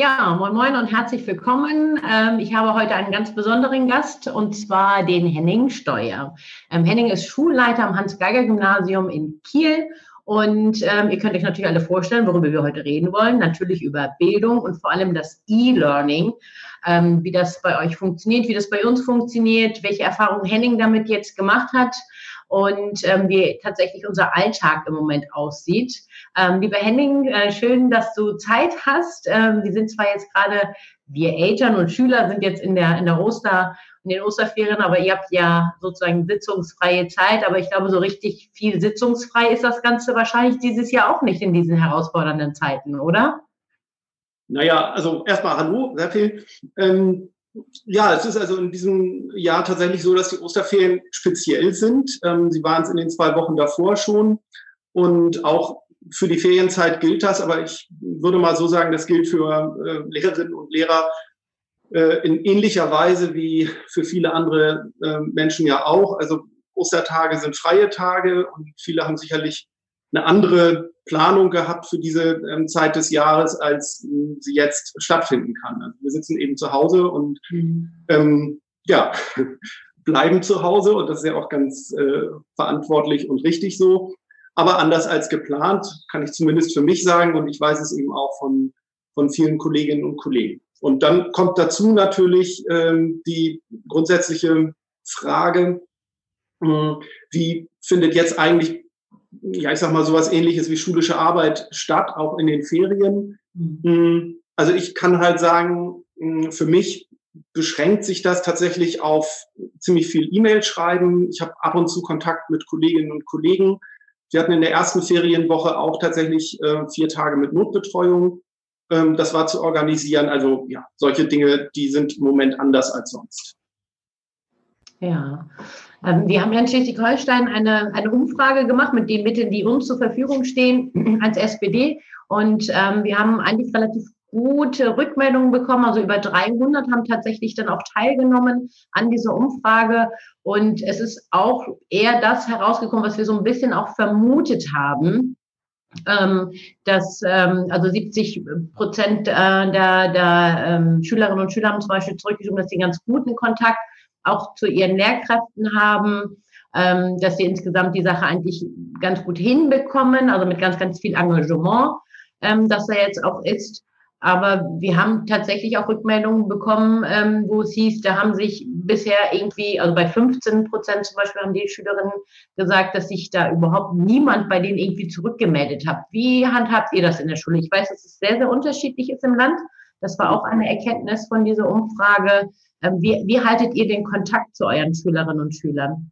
Ja, moin moin und herzlich willkommen. Ähm, ich habe heute einen ganz besonderen Gast und zwar den Henning Steuer. Ähm, Henning ist Schulleiter am Hans-Geiger-Gymnasium in Kiel und ähm, ihr könnt euch natürlich alle vorstellen, worüber wir heute reden wollen. Natürlich über Bildung und vor allem das E-Learning, wie das bei euch funktioniert, wie das bei uns funktioniert, welche Erfahrungen Henning damit jetzt gemacht hat und ähm, wie tatsächlich unser Alltag im Moment aussieht. Ähm, lieber Henning, äh, schön, dass du Zeit hast. Ähm, wir sind zwar jetzt gerade, wir Eltern und Schüler sind jetzt in der, in der Oster, in den Osterferien, aber ihr habt ja sozusagen sitzungsfreie Zeit. Aber ich glaube, so richtig viel sitzungsfrei ist das Ganze wahrscheinlich dieses Jahr auch nicht in diesen herausfordernden Zeiten, oder? Naja, also erstmal Hallo, sehr viel. Ähm, ja, es ist also in diesem Jahr tatsächlich so, dass die Osterferien speziell sind. Ähm, sie waren es in den zwei Wochen davor schon. Und auch für die Ferienzeit gilt das, aber ich würde mal so sagen, das gilt für äh, Lehrerinnen und Lehrer äh, in ähnlicher Weise wie für viele andere äh, Menschen ja auch. Also Ostertage sind freie Tage und viele haben sicherlich eine andere Planung gehabt für diese ähm, Zeit des Jahres, als ähm, sie jetzt stattfinden kann. Also wir sitzen eben zu Hause und mhm. ähm, ja, bleiben zu Hause und das ist ja auch ganz äh, verantwortlich und richtig so. Aber anders als geplant, kann ich zumindest für mich sagen und ich weiß es eben auch von, von vielen Kolleginnen und Kollegen. Und dann kommt dazu natürlich ähm, die grundsätzliche Frage, äh, wie findet jetzt eigentlich ja, ich sag mal, sowas ähnliches wie schulische Arbeit statt, auch in den Ferien. Mhm. Also ich kann halt sagen, hm, für mich beschränkt sich das tatsächlich auf ziemlich viel E-Mail schreiben. Ich habe ab und zu Kontakt mit Kolleginnen und Kollegen. Wir hatten in der ersten Ferienwoche auch tatsächlich äh, vier Tage mit Notbetreuung. Ähm, das war zu organisieren. Also ja, solche Dinge, die sind im Moment anders als sonst. Ja, ähm, wir haben ja in Schleswig-Holstein eine, eine Umfrage gemacht mit den Mitteln, die uns zur Verfügung stehen als SPD. Und ähm, wir haben eigentlich relativ gute Rückmeldungen bekommen. Also über 300 haben tatsächlich dann auch teilgenommen an dieser Umfrage. Und es ist auch eher das herausgekommen, was wir so ein bisschen auch vermutet haben. Ähm, dass ähm, also 70 Prozent äh, der, der ähm, Schülerinnen und Schüler haben zum Beispiel zurückgeschrieben, dass sie ganz guten Kontakt auch zu ihren Lehrkräften haben, ähm, dass sie insgesamt die Sache eigentlich ganz gut hinbekommen, also mit ganz, ganz viel Engagement, ähm, dass er jetzt auch ist. Aber wir haben tatsächlich auch Rückmeldungen bekommen, ähm, wo es hieß, da haben sich bisher irgendwie, also bei 15 Prozent zum Beispiel haben die Schülerinnen gesagt, dass sich da überhaupt niemand bei denen irgendwie zurückgemeldet hat. Wie handhabt ihr das in der Schule? Ich weiß, dass es sehr, sehr unterschiedlich ist im Land. Das war auch eine Erkenntnis von dieser Umfrage. Ähm, wie, wie haltet ihr den Kontakt zu euren Schülerinnen und Schülern?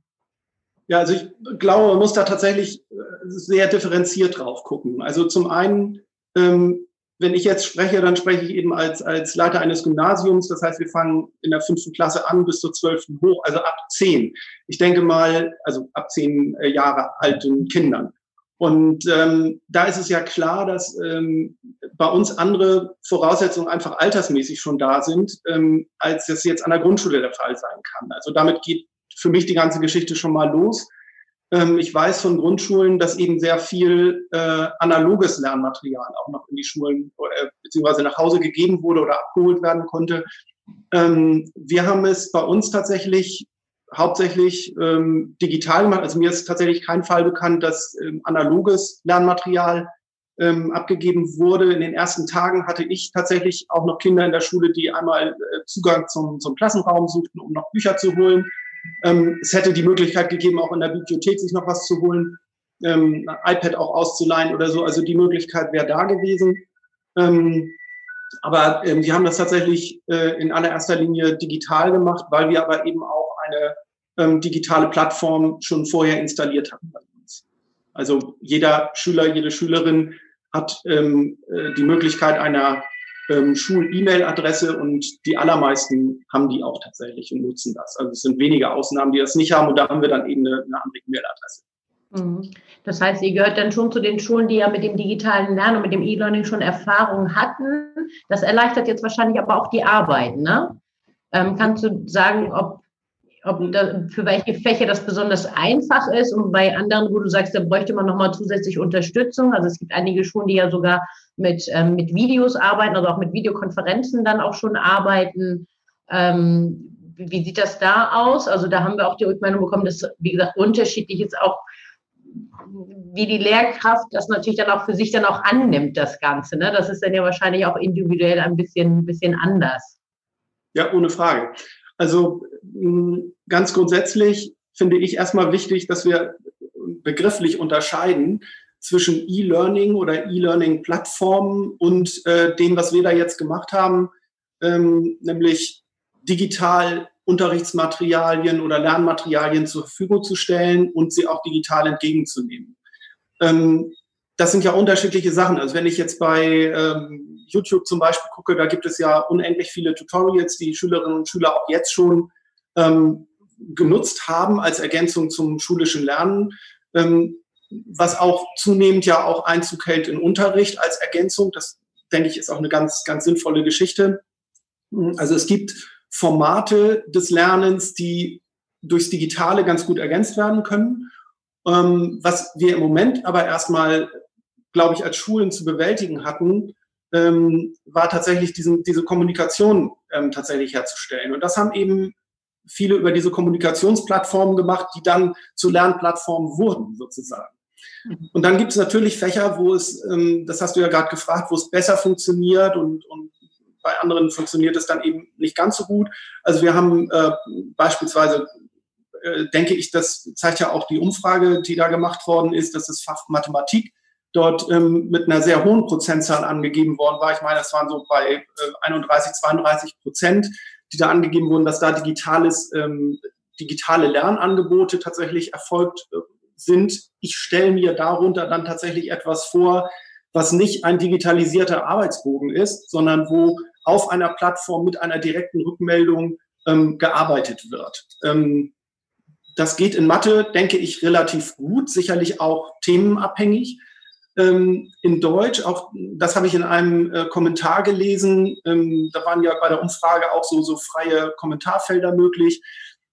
Ja, also ich glaube, man muss da tatsächlich äh, sehr differenziert drauf gucken. Also zum einen, ähm, wenn ich jetzt spreche, dann spreche ich eben als, als Leiter eines Gymnasiums. Das heißt, wir fangen in der fünften Klasse an bis zur zwölften hoch, also ab zehn. Ich denke mal, also ab zehn äh, Jahre alten Kindern. Und ähm, da ist es ja klar, dass ähm, bei uns andere Voraussetzungen einfach altersmäßig schon da sind, ähm, als das jetzt an der Grundschule der Fall sein kann. Also damit geht für mich die ganze Geschichte schon mal los. Ähm, ich weiß von Grundschulen, dass eben sehr viel äh, analoges Lernmaterial auch noch in die Schulen äh, beziehungsweise nach Hause gegeben wurde oder abgeholt werden konnte. Ähm, wir haben es bei uns tatsächlich hauptsächlich ähm, digital gemacht. Also mir ist tatsächlich kein Fall bekannt, dass ähm, analoges Lernmaterial ähm, abgegeben wurde. In den ersten Tagen hatte ich tatsächlich auch noch Kinder in der Schule, die einmal äh, Zugang zum, zum Klassenraum suchten, um noch Bücher zu holen. Ähm, es hätte die Möglichkeit gegeben, auch in der Bibliothek sich noch was zu holen, ähm, iPad auch auszuleihen oder so. Also die Möglichkeit wäre da gewesen. Ähm, aber ähm, wir haben das tatsächlich äh, in allererster Linie digital gemacht, weil wir aber eben auch eine ähm, digitale Plattform schon vorher installiert hatten bei uns. Also jeder Schüler, jede Schülerin hat ähm, äh, die Möglichkeit einer ähm, Schul-E-Mail-Adresse und die allermeisten haben die auch tatsächlich und nutzen das. Also es sind wenige Ausnahmen, die das nicht haben und da haben wir dann eben eine, eine andere E-Mail-Adresse. Mhm. Das heißt, ihr gehört dann schon zu den Schulen, die ja mit dem digitalen Lernen und mit dem E-Learning schon Erfahrung hatten. Das erleichtert jetzt wahrscheinlich aber auch die Arbeit, ne? Ähm, kannst du sagen, ob ob da, für welche Fächer das besonders einfach ist und bei anderen, wo du sagst, da bräuchte man nochmal zusätzlich Unterstützung. Also es gibt einige Schulen, die ja sogar mit, ähm, mit Videos arbeiten, also auch mit Videokonferenzen dann auch schon arbeiten. Ähm, wie sieht das da aus? Also da haben wir auch die Rückmeldung bekommen, dass, wie gesagt, unterschiedlich ist auch, wie die Lehrkraft das natürlich dann auch für sich dann auch annimmt, das Ganze. Ne? Das ist dann ja wahrscheinlich auch individuell ein bisschen, bisschen anders. Ja, ohne Frage. Also ganz grundsätzlich finde ich erstmal wichtig, dass wir begrifflich unterscheiden zwischen E-Learning oder E-Learning-Plattformen und äh, dem, was wir da jetzt gemacht haben, ähm, nämlich digital Unterrichtsmaterialien oder Lernmaterialien zur Verfügung zu stellen und sie auch digital entgegenzunehmen. Ähm, das sind ja unterschiedliche Sachen. Also wenn ich jetzt bei ähm, YouTube zum Beispiel gucke, da gibt es ja unendlich viele Tutorials, die Schülerinnen und Schüler auch jetzt schon ähm, genutzt haben als Ergänzung zum schulischen Lernen, ähm, was auch zunehmend ja auch Einzug hält in Unterricht als Ergänzung. Das denke ich ist auch eine ganz, ganz sinnvolle Geschichte. Also es gibt Formate des Lernens, die durchs Digitale ganz gut ergänzt werden können. Ähm, was wir im Moment aber erstmal, glaube ich, als Schulen zu bewältigen hatten, ähm, war tatsächlich diesen, diese Kommunikation ähm, tatsächlich herzustellen. Und das haben eben viele über diese Kommunikationsplattformen gemacht, die dann zu Lernplattformen wurden, sozusagen. Mhm. Und dann gibt es natürlich Fächer, wo es, ähm, das hast du ja gerade gefragt, wo es besser funktioniert und, und bei anderen funktioniert es dann eben nicht ganz so gut. Also wir haben äh, beispielsweise, äh, denke ich, das zeigt ja auch die Umfrage, die da gemacht worden ist, dass das Fach Mathematik dort ähm, mit einer sehr hohen Prozentzahl angegeben worden war. Ich meine, das waren so bei äh, 31, 32 Prozent, die da angegeben wurden, dass da digitales, ähm, digitale Lernangebote tatsächlich erfolgt äh, sind. Ich stelle mir darunter dann tatsächlich etwas vor, was nicht ein digitalisierter Arbeitsbogen ist, sondern wo auf einer Plattform mit einer direkten Rückmeldung ähm, gearbeitet wird. Ähm, das geht in Mathe, denke ich, relativ gut, sicherlich auch themenabhängig. Ähm, in Deutsch, auch das habe ich in einem äh, Kommentar gelesen, ähm, da waren ja bei der Umfrage auch so, so freie Kommentarfelder möglich.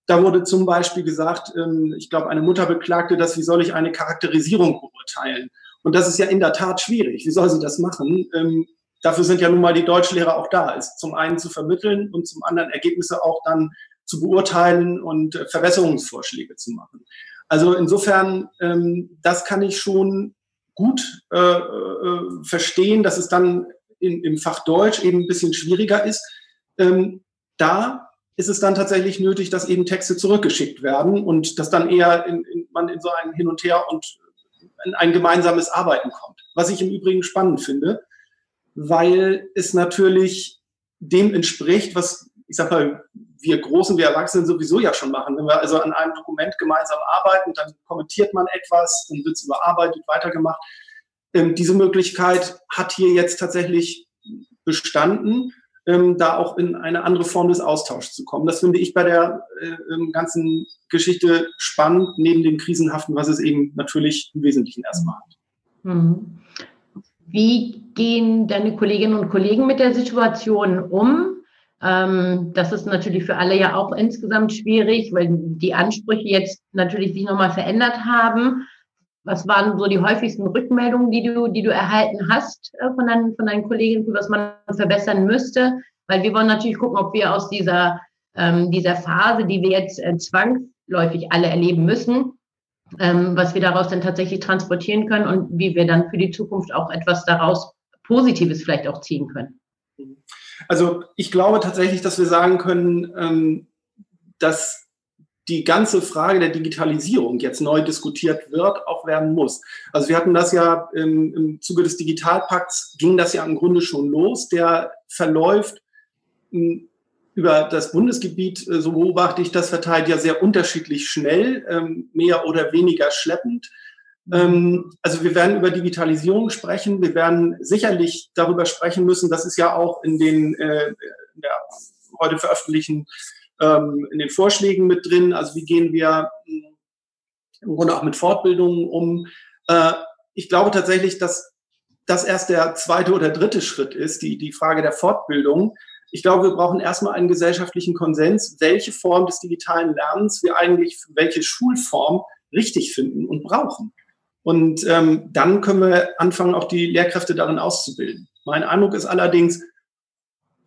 Da wurde zum Beispiel gesagt, ähm, ich glaube, eine Mutter beklagte, dass wie soll ich eine Charakterisierung beurteilen? Und das ist ja in der Tat schwierig. Wie soll sie das machen? Ähm, dafür sind ja nun mal die Deutschlehrer auch da, ist zum einen zu vermitteln und zum anderen Ergebnisse auch dann zu beurteilen und äh, Verbesserungsvorschläge zu machen. Also insofern, ähm, das kann ich schon gut äh, äh, verstehen, dass es dann in, im Fach Deutsch eben ein bisschen schwieriger ist. Ähm, da ist es dann tatsächlich nötig, dass eben Texte zurückgeschickt werden und dass dann eher in, in, man in so ein Hin und Her und in ein gemeinsames Arbeiten kommt. Was ich im Übrigen spannend finde, weil es natürlich dem entspricht, was ich sag mal, wir Großen, wir Erwachsenen sowieso ja schon machen. Wenn wir also an einem Dokument gemeinsam arbeiten, dann kommentiert man etwas, dann wird es überarbeitet, weitergemacht. Ähm, diese Möglichkeit hat hier jetzt tatsächlich bestanden, ähm, da auch in eine andere Form des Austauschs zu kommen. Das finde ich bei der äh, ganzen Geschichte spannend, neben dem Krisenhaften, was es eben natürlich im Wesentlichen erstmal hat. Mhm. Wie gehen deine Kolleginnen und Kollegen mit der Situation um? Ähm, das ist natürlich für alle ja auch insgesamt schwierig, weil die Ansprüche jetzt natürlich sich nochmal verändert haben. Was waren so die häufigsten Rückmeldungen, die du, die du erhalten hast äh, von, deinen, von deinen Kollegen, was man verbessern müsste? Weil wir wollen natürlich gucken, ob wir aus dieser, ähm, dieser Phase, die wir jetzt äh, zwangsläufig alle erleben müssen, ähm, was wir daraus dann tatsächlich transportieren können und wie wir dann für die Zukunft auch etwas daraus Positives vielleicht auch ziehen können. Also ich glaube tatsächlich, dass wir sagen können, ähm, dass die ganze Frage der Digitalisierung jetzt neu diskutiert wird, auch werden muss. Also wir hatten das ja im, im Zuge des Digitalpakts, ging das ja im Grunde schon los. Der verläuft hm, über das Bundesgebiet, äh, so beobachte ich das, verteilt ja sehr unterschiedlich schnell, ähm, mehr oder weniger schleppend. Ähm, also wir werden über Digitalisierung sprechen. Wir werden sicherlich darüber sprechen müssen, das ist ja auch in den äh, der heute veröffentlichten ähm, in den Vorschlägen mit drin. Also wie gehen wir im Grunde auch mit Fortbildungen um. Äh, ich glaube tatsächlich, dass das erst der zweite oder dritte Schritt ist, die, die Frage der Fortbildung ich glaube, wir brauchen erstmal einen gesellschaftlichen Konsens, welche Form des digitalen Lernens wir eigentlich für welche Schulform richtig finden und brauchen. Und ähm, dann können wir anfangen, auch die Lehrkräfte darin auszubilden. Mein Eindruck ist allerdings,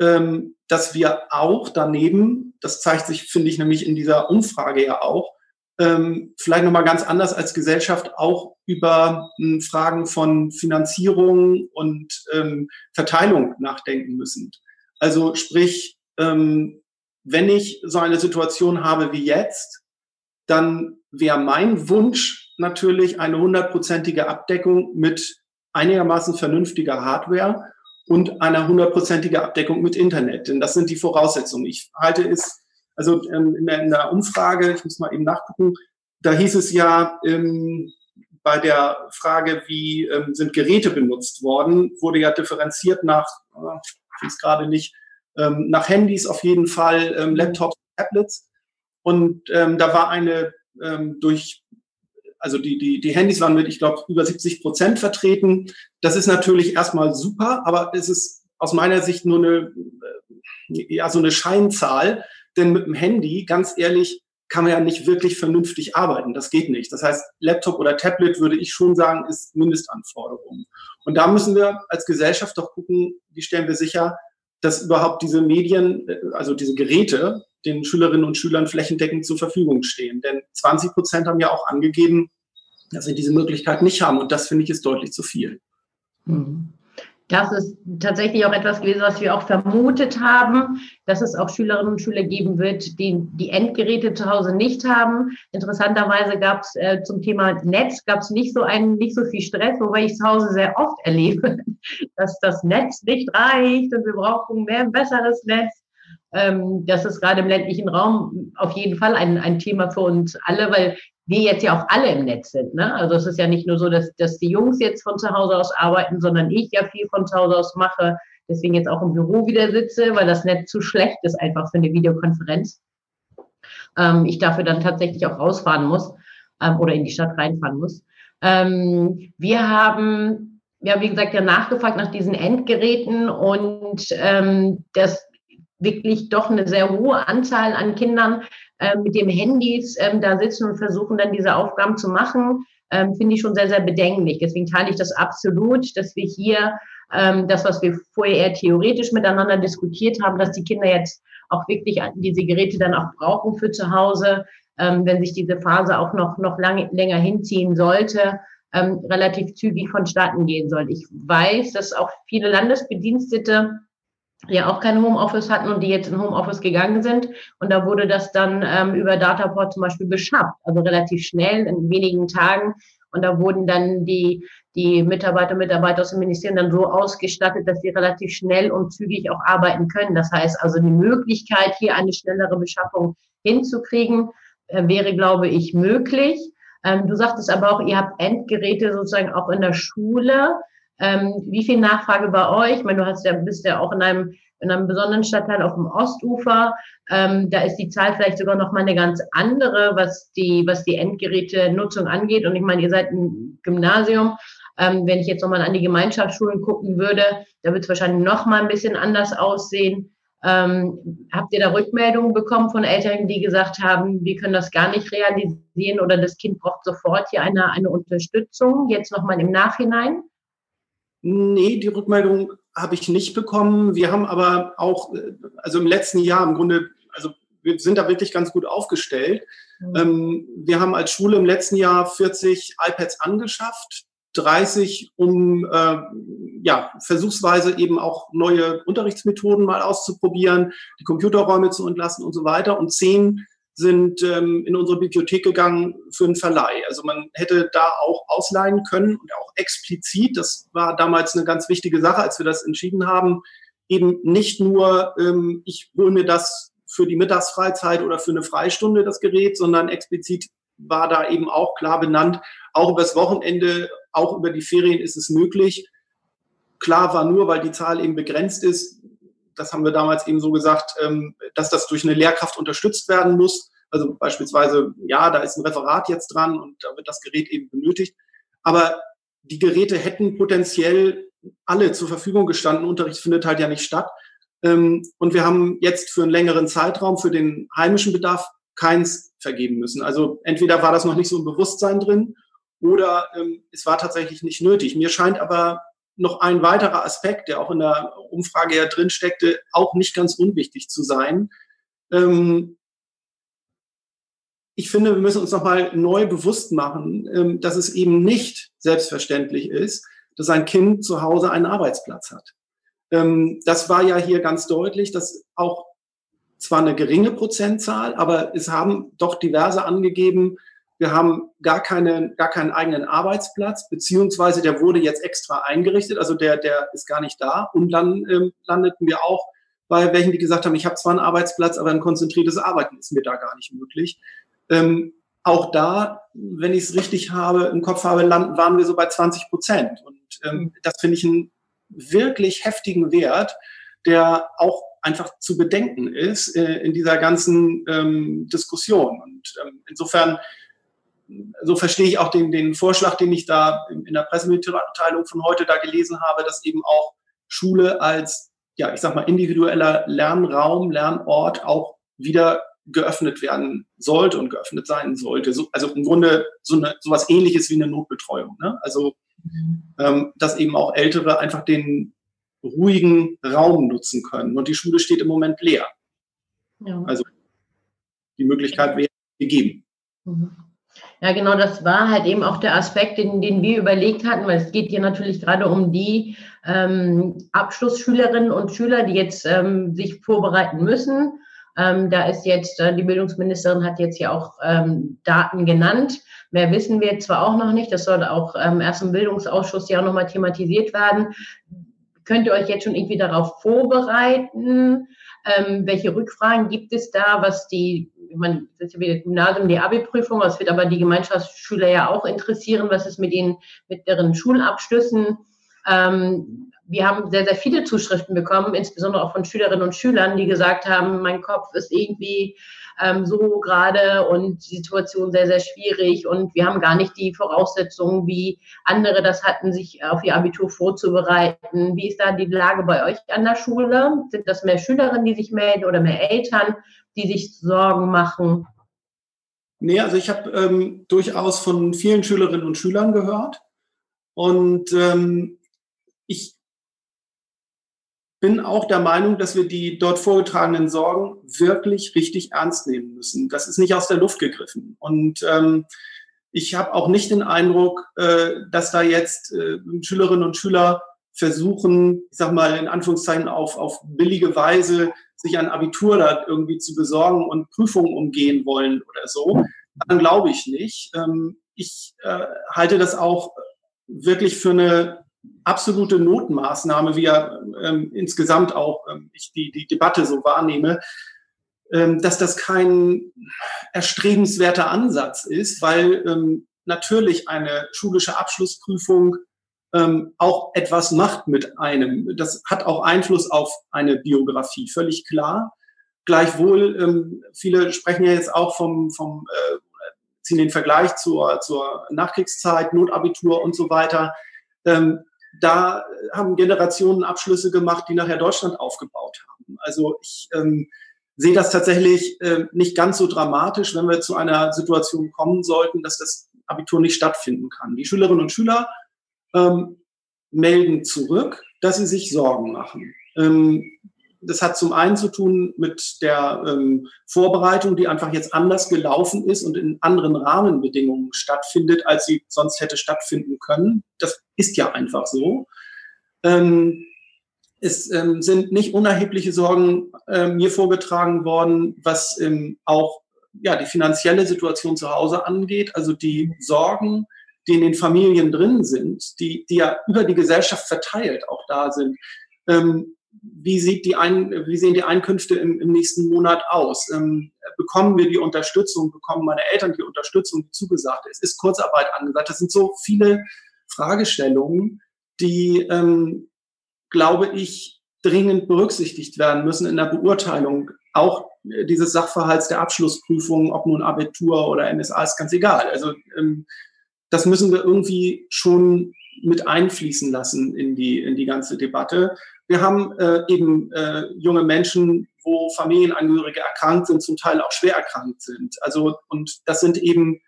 ähm, dass wir auch daneben, das zeigt sich, finde ich, nämlich in dieser Umfrage ja auch, ähm, vielleicht nochmal ganz anders als Gesellschaft auch über ähm, Fragen von Finanzierung und ähm, Verteilung nachdenken müssen. Also sprich, ähm, wenn ich so eine Situation habe wie jetzt, dann wäre mein Wunsch natürlich eine hundertprozentige Abdeckung mit einigermaßen vernünftiger Hardware und einer hundertprozentige Abdeckung mit Internet. Denn das sind die Voraussetzungen. Ich halte es, also ähm, in der, Umfrage, ich muss mal eben nachgucken, da hieß es ja, ähm, bei der Frage, wie ähm, sind Geräte benutzt worden, wurde ja differenziert nach, äh, ich weiß gerade nicht, ähm, nach Handys auf jeden Fall, ähm, Laptops, Tablets. Und ähm, da war eine durch also die, die, die Handys waren mit, ich glaube, über 70 Prozent vertreten. Das ist natürlich erstmal super, aber es ist aus meiner Sicht nur eine, äh, ja, so eine Scheinzahl. Denn mit dem Handy, ganz ehrlich, kann man ja nicht wirklich vernünftig arbeiten. Das geht nicht. Das heißt, Laptop oder Tablet würde ich schon sagen, ist Mindestanforderung. Und da müssen wir als Gesellschaft doch gucken, wie stellen wir sicher, dass überhaupt diese Medien, äh, also diese Geräte, den Schülerinnen und Schülern flächendeckend zur Verfügung stehen. Denn 20 Prozent haben ja auch angegeben, dass sie diese Möglichkeit nicht haben. Und das finde ich ist deutlich zu viel. Mhm. Das ist tatsächlich auch etwas gewesen, was wir auch vermutet haben, dass es auch Schülerinnen und Schüler geben wird, die die Endgeräte zu Hause nicht haben. Interessanterweise gab es äh, zum Thema Netz gab nicht so einen, nicht so viel Stress, wobei ich zu Hause sehr oft erlebe, dass das Netz nicht reicht und wir brauchen mehr ein besseres Netz. Ähm, das ist gerade im ländlichen Raum auf jeden Fall ein, ein Thema für uns alle, weil wir jetzt ja auch alle im Netz sind. Ne? Also es ist ja nicht nur so, dass, dass die Jungs jetzt von zu Hause aus arbeiten, sondern ich ja viel von zu Hause aus mache, deswegen jetzt auch im Büro wieder sitze, weil das Netz zu schlecht ist einfach für eine Videokonferenz. Ähm, ich dafür dann tatsächlich auch rausfahren muss ähm, oder in die Stadt reinfahren muss. Ähm, wir haben, ja, wie gesagt, ja nachgefragt nach diesen Endgeräten und ähm, das wirklich doch eine sehr hohe Anzahl an Kindern äh, mit dem Handys ähm, da sitzen und versuchen dann diese Aufgaben zu machen, ähm, finde ich schon sehr, sehr bedenklich. Deswegen teile ich das absolut, dass wir hier ähm, das, was wir vorher eher theoretisch miteinander diskutiert haben, dass die Kinder jetzt auch wirklich diese Geräte dann auch brauchen für zu Hause, ähm, wenn sich diese Phase auch noch, noch lange, länger hinziehen sollte, ähm, relativ zügig vonstatten gehen soll. Ich weiß, dass auch viele Landesbedienstete die auch kein Homeoffice hatten und die jetzt in Homeoffice gegangen sind. Und da wurde das dann ähm, über Dataport zum Beispiel beschafft, also relativ schnell, in wenigen Tagen. Und da wurden dann die, die Mitarbeiter und Mitarbeiter aus dem Ministerium dann so ausgestattet, dass sie relativ schnell und zügig auch arbeiten können. Das heißt also, die Möglichkeit, hier eine schnellere Beschaffung hinzukriegen, äh, wäre, glaube ich, möglich. Ähm, du sagtest aber auch, ihr habt Endgeräte sozusagen auch in der Schule. Ähm, wie viel Nachfrage bei euch? Ich meine, du hast ja, bist ja auch in einem, in einem besonderen Stadtteil auf dem Ostufer. Ähm, da ist die Zahl vielleicht sogar noch mal eine ganz andere, was die, was die Endgeräte-Nutzung angeht. Und ich meine, ihr seid ein Gymnasium. Ähm, wenn ich jetzt nochmal an die Gemeinschaftsschulen gucken würde, da wird es wahrscheinlich noch mal ein bisschen anders aussehen. Ähm, habt ihr da Rückmeldungen bekommen von Eltern, die gesagt haben, wir können das gar nicht realisieren oder das Kind braucht sofort hier eine, eine Unterstützung, jetzt nochmal im Nachhinein? Nee, die Rückmeldung habe ich nicht bekommen. Wir haben aber auch, äh, also im letzten Jahr im Grunde, also wir sind da wirklich ganz gut aufgestellt. Mhm. Ähm, wir haben als Schule im letzten Jahr 40 iPads angeschafft, 30, um äh, ja, versuchsweise eben auch neue Unterrichtsmethoden mal auszuprobieren, die Computerräume zu entlasten und so weiter und 10 sind ähm, in unsere Bibliothek gegangen für einen Verleih. Also man hätte da auch ausleihen können und auch explizit, das war damals eine ganz wichtige Sache, als wir das entschieden haben, eben nicht nur, ähm, ich hole mir das für die Mittagsfreizeit oder für eine Freistunde das Gerät, sondern explizit war da eben auch klar benannt, auch übers Wochenende, auch über die Ferien ist es möglich. Klar war nur, weil die Zahl eben begrenzt ist, das haben wir damals eben so gesagt, ähm, dass das durch eine Lehrkraft unterstützt werden muss. Also beispielsweise, ja, da ist ein Referat jetzt dran und da wird das Gerät eben benötigt. Aber die Geräte hätten potenziell alle zur Verfügung gestanden. Unterricht findet halt ja nicht statt. Ähm, und wir haben jetzt für einen längeren Zeitraum für den heimischen Bedarf keins vergeben müssen. Also entweder war das noch nicht so im Bewusstsein drin oder ähm, es war tatsächlich nicht nötig. Mir scheint aber noch ein weiterer Aspekt, der auch in der Umfrage ja drin steckte, auch nicht ganz unwichtig zu sein. Ähm, ich finde, wir müssen uns nochmal neu bewusst machen, ähm, dass es eben nicht selbstverständlich ist, dass ein Kind zu Hause einen Arbeitsplatz hat. Ähm, das war ja hier ganz deutlich, dass auch zwar eine geringe Prozentzahl, aber es haben doch diverse angegeben, wir haben gar, keine, gar keinen eigenen Arbeitsplatz, beziehungsweise der wurde jetzt extra eingerichtet, also der, der ist gar nicht da. Und dann ähm, landeten wir auch bei welchen, die gesagt haben, ich habe zwar einen Arbeitsplatz, aber ein konzentriertes Arbeiten ist mir da gar nicht möglich. Ähm, auch da, wenn ich es richtig habe, im Kopf habe, landen, waren wir so bei 20 Prozent. Und ähm, mhm. das finde ich einen wirklich heftigen Wert, der auch einfach zu bedenken ist äh, in dieser ganzen ähm, Diskussion. Und ähm, insofern so verstehe ich auch den, den Vorschlag, den ich da in der Pressemitteilung von heute da gelesen habe, dass eben auch Schule als, ja, ich sag mal, individueller Lernraum, Lernort auch wieder geöffnet werden sollte und geöffnet sein sollte. So, also im Grunde so eine, sowas ähnliches wie eine Notbetreuung. Ne? Also, mhm. ähm, dass eben auch Ältere einfach den ruhigen Raum nutzen können. Und die Schule steht im Moment leer. Ja. Also die Möglichkeit wäre gegeben. Mhm. Ja, genau, das war halt eben auch der Aspekt, den, den wir überlegt hatten, weil es geht hier natürlich gerade um die ähm, Abschlussschülerinnen und Schüler, die jetzt ähm, sich vorbereiten müssen. Ähm, da ist jetzt, äh, die Bildungsministerin hat jetzt ja auch ähm, Daten genannt. Mehr wissen wir zwar auch noch nicht, das soll auch ähm, erst im Bildungsausschuss ja auch nochmal thematisiert werden. Könnt ihr euch jetzt schon irgendwie darauf vorbereiten? Ähm, welche Rückfragen gibt es da, was die meine, das ist ja wieder Gymnasium, die Abi-Prüfung, es wird aber die Gemeinschaftsschüler ja auch interessieren, was ist mit ihnen, mit deren Schulabschlüssen. Ähm, wir haben sehr, sehr viele Zuschriften bekommen, insbesondere auch von Schülerinnen und Schülern, die gesagt haben, mein Kopf ist irgendwie ähm, so gerade und die Situation sehr, sehr schwierig und wir haben gar nicht die Voraussetzungen, wie andere das hatten, sich auf ihr Abitur vorzubereiten. Wie ist da die Lage bei euch an der Schule? Sind das mehr Schülerinnen, die sich melden oder mehr Eltern? die sich Sorgen machen? Nee, also ich habe ähm, durchaus von vielen Schülerinnen und Schülern gehört. Und ähm, ich bin auch der Meinung, dass wir die dort vorgetragenen Sorgen wirklich richtig ernst nehmen müssen. Das ist nicht aus der Luft gegriffen. Und ähm, ich habe auch nicht den Eindruck, äh, dass da jetzt äh, Schülerinnen und Schüler versuchen, ich sag mal in Anführungszeichen auf, auf billige Weise sich ein Abitur da irgendwie zu besorgen und Prüfungen umgehen wollen oder so, dann glaube ich nicht. Ähm, ich äh, halte das auch wirklich für eine absolute Notmaßnahme, wie ja ähm, insgesamt auch ähm, ich die, die Debatte so wahrnehme, ähm, dass das kein erstrebenswerter Ansatz ist, weil ähm, natürlich eine schulische Abschlussprüfung ähm, auch etwas macht mit einem. Das hat auch Einfluss auf eine Biografie, völlig klar. Gleichwohl, ähm, viele sprechen ja jetzt auch vom, vom äh, ziehen den Vergleich zur, zur Nachkriegszeit, Notabitur und so weiter. Ähm, da haben Generationen Abschlüsse gemacht, die nachher Deutschland aufgebaut haben. Also ich ähm, sehe das tatsächlich äh, nicht ganz so dramatisch, wenn wir zu einer Situation kommen sollten, dass das Abitur nicht stattfinden kann. Die Schülerinnen und Schüler ähm, melden zurück, dass sie sich Sorgen machen. Ähm, das hat zum einen zu tun mit der ähm, Vorbereitung, die einfach jetzt anders gelaufen ist und in anderen Rahmenbedingungen stattfindet, als sie sonst hätte stattfinden können. Das ist ja einfach so. Ähm, es ähm, sind nicht unerhebliche Sorgen äh, mir vorgetragen worden, was ähm, auch ja, die finanzielle Situation zu Hause angeht. Also die Sorgen, die in den Familien drin sind, die, die ja über die Gesellschaft verteilt auch da sind. Ähm, wie, sieht die ein, wie sehen die Einkünfte im, im nächsten Monat aus? Ähm, bekommen wir die Unterstützung? Bekommen meine Eltern die Unterstützung, die zugesagt ist? Ist Kurzarbeit angesagt? Das sind so viele Fragestellungen, die, ähm, glaube ich, dringend berücksichtigt werden müssen in der Beurteilung auch dieses Sachverhalts der Abschlussprüfung, ob nun Abitur oder MSA, ist ganz egal. Also ähm, das müssen wir irgendwie schon mit einfließen lassen in die, in die ganze Debatte. Wir haben äh, eben äh, junge Menschen, wo Familienangehörige erkrankt sind, zum Teil auch schwer erkrankt sind. Also, und das sind eben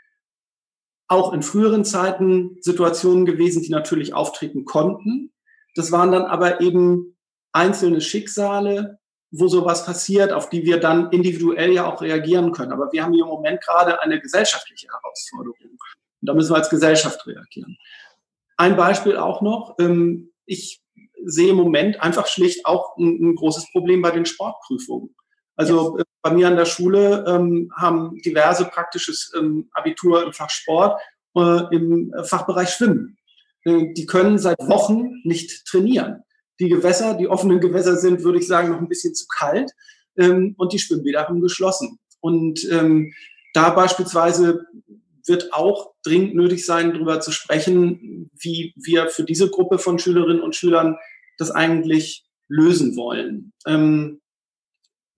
auch in früheren Zeiten Situationen gewesen, die natürlich auftreten konnten. Das waren dann aber eben einzelne Schicksale, wo sowas passiert, auf die wir dann individuell ja auch reagieren können. Aber wir haben hier im Moment gerade eine gesellschaftliche Herausforderung. Und da müssen wir als Gesellschaft reagieren. Ein Beispiel auch noch. Ähm, ich sehe im Moment einfach schlicht auch ein, großes Problem bei den Sportprüfungen. Also yes. Äh, bei mir an der Schule ähm, haben diverse praktisches ähm, Abitur im Fach Sport, äh, im Fachbereich Schwimmen. Äh, die können seit Wochen nicht trainieren. Die Gewässer, die offenen Gewässer sind, würde ich sagen, noch ein bisschen zu kalt ähm, und die Schwimmbäder haben geschlossen. Und ähm, da beispielsweise wird auch dringend nötig sein, darüber zu sprechen, wie wir für diese Gruppe von Schülerinnen und Schülern das eigentlich lösen wollen. Ähm,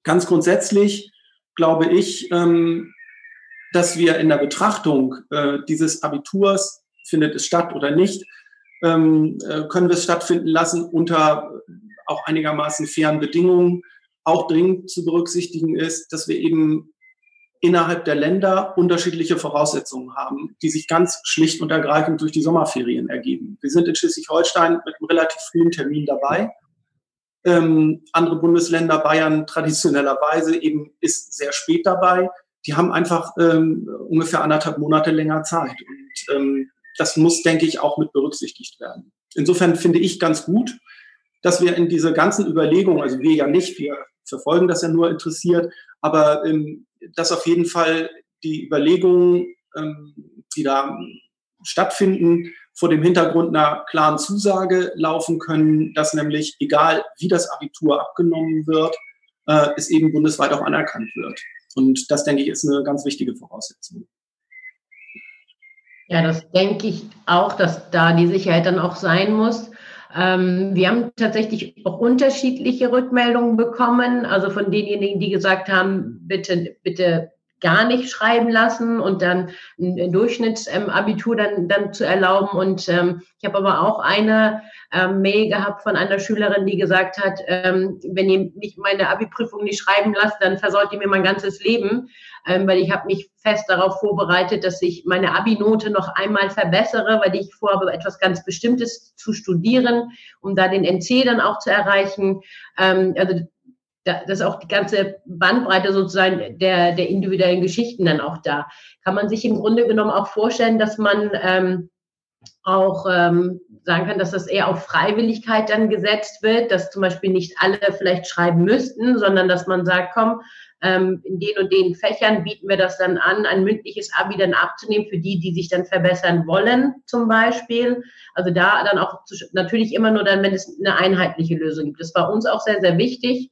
ganz grundsätzlich glaube ich, ähm, dass wir in der Betrachtung äh, dieses Abiturs, findet es statt oder nicht, ähm, äh, können wir es stattfinden lassen unter auch einigermaßen fairen Bedingungen. Auch dringend zu berücksichtigen ist, dass wir eben innerhalb der Länder unterschiedliche Voraussetzungen haben, die sich ganz schlicht und ergreifend durch die Sommerferien ergeben. Wir sind in Schleswig-Holstein mit einem relativ frühen Termin dabei. Ähm, andere Bundesländer, Bayern traditionellerweise eben ist sehr spät dabei. Die haben einfach ähm, ungefähr anderthalb Monate länger Zeit. Und ähm, das muss, denke ich, auch mit berücksichtigt werden. Insofern finde ich ganz gut, dass wir in diese ganzen Überlegungen, also wir ja nicht, wir verfolgen das ja nur interessiert, aber ähm, dass auf jeden Fall die Überlegungen, ähm, die da stattfinden, vor dem Hintergrund einer klaren Zusage laufen können, dass nämlich, egal wie das Abitur abgenommen wird, äh, es eben bundesweit auch anerkannt wird. Und das, denke ich, ist eine ganz wichtige Voraussetzung. Ja, das denke ich auch, dass da die Sicherheit dann auch sein muss. Ähm, wir haben tatsächlich auch unterschiedliche Rückmeldungen bekommen, also von denjenigen, die gesagt haben, bitte, bitte gar nicht schreiben lassen und dann ein Durchschnittsabitur dann, dann zu erlauben. Und ähm, ich habe aber auch eine ähm, Mail gehabt von einer Schülerin, die gesagt hat, ähm, wenn ihr mich meine Abi-Prüfung nicht schreiben lasst, dann versäut ihr mir mein ganzes Leben, ähm, weil ich habe mich fest darauf vorbereitet, dass ich meine Abi-Note noch einmal verbessere, weil ich vorhabe, etwas ganz Bestimmtes zu studieren, um da den NC dann auch zu erreichen. Ähm, also da, das ist auch die ganze Bandbreite sozusagen der, der individuellen Geschichten dann auch da. Kann man sich im Grunde genommen auch vorstellen, dass man ähm, auch ähm, sagen kann, dass das eher auf Freiwilligkeit dann gesetzt wird, dass zum Beispiel nicht alle vielleicht schreiben müssten, sondern dass man sagt, komm, ähm, in den und den Fächern bieten wir das dann an, ein mündliches Abi dann abzunehmen für die, die sich dann verbessern wollen, zum Beispiel. Also da dann auch zu, natürlich immer nur dann, wenn es eine einheitliche Lösung gibt. Das war uns auch sehr, sehr wichtig